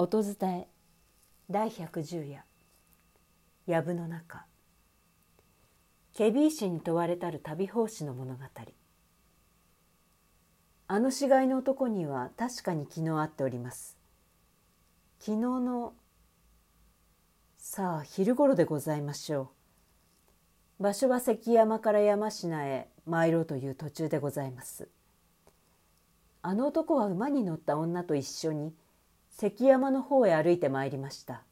音伝え。第110夜。藪の中。ケビー氏に問われたる旅奉仕の物語。あの死骸の男には確かに昨日会っております。昨日のさあ昼頃でございましょう。場所は関山から山科へ参ろうという途中でございます。あの男は馬に乗った女と一緒に関山の方へ歩いてまいりました。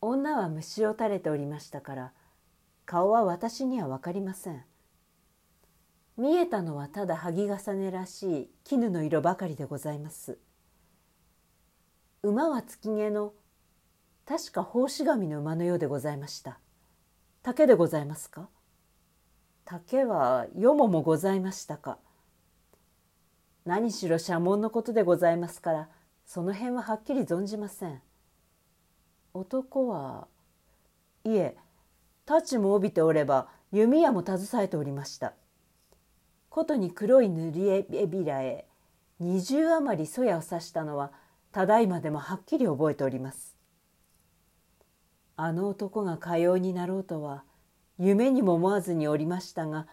女は虫を垂れておりましたから顔は私には分かりません。見えたのはただ萩重ねらしい絹の色ばかりでございます。馬は月毛の確か奉仕神の馬のようでございました。竹でございますか？竹はよももございましたか？何しろ社門のことでございますからその辺ははっきり存じません。男はいえ太刀も帯びておれば弓矢も携えておりました。ことに黒い塗り絵びらへ二重余りそやを刺したのはただいまでもはっきり覚えております。あの男がかようになろうとは夢にも思わずにおりましたが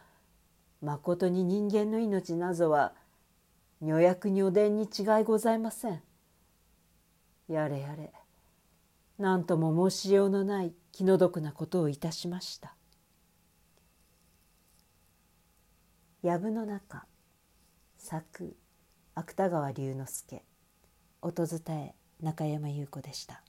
まことに人間の命なぞは女役女伝に違いございません。やれやれ。何とも申しようのない気の毒なことをいたしました。藪の中作芥川龍之介音伝え中山優子でした。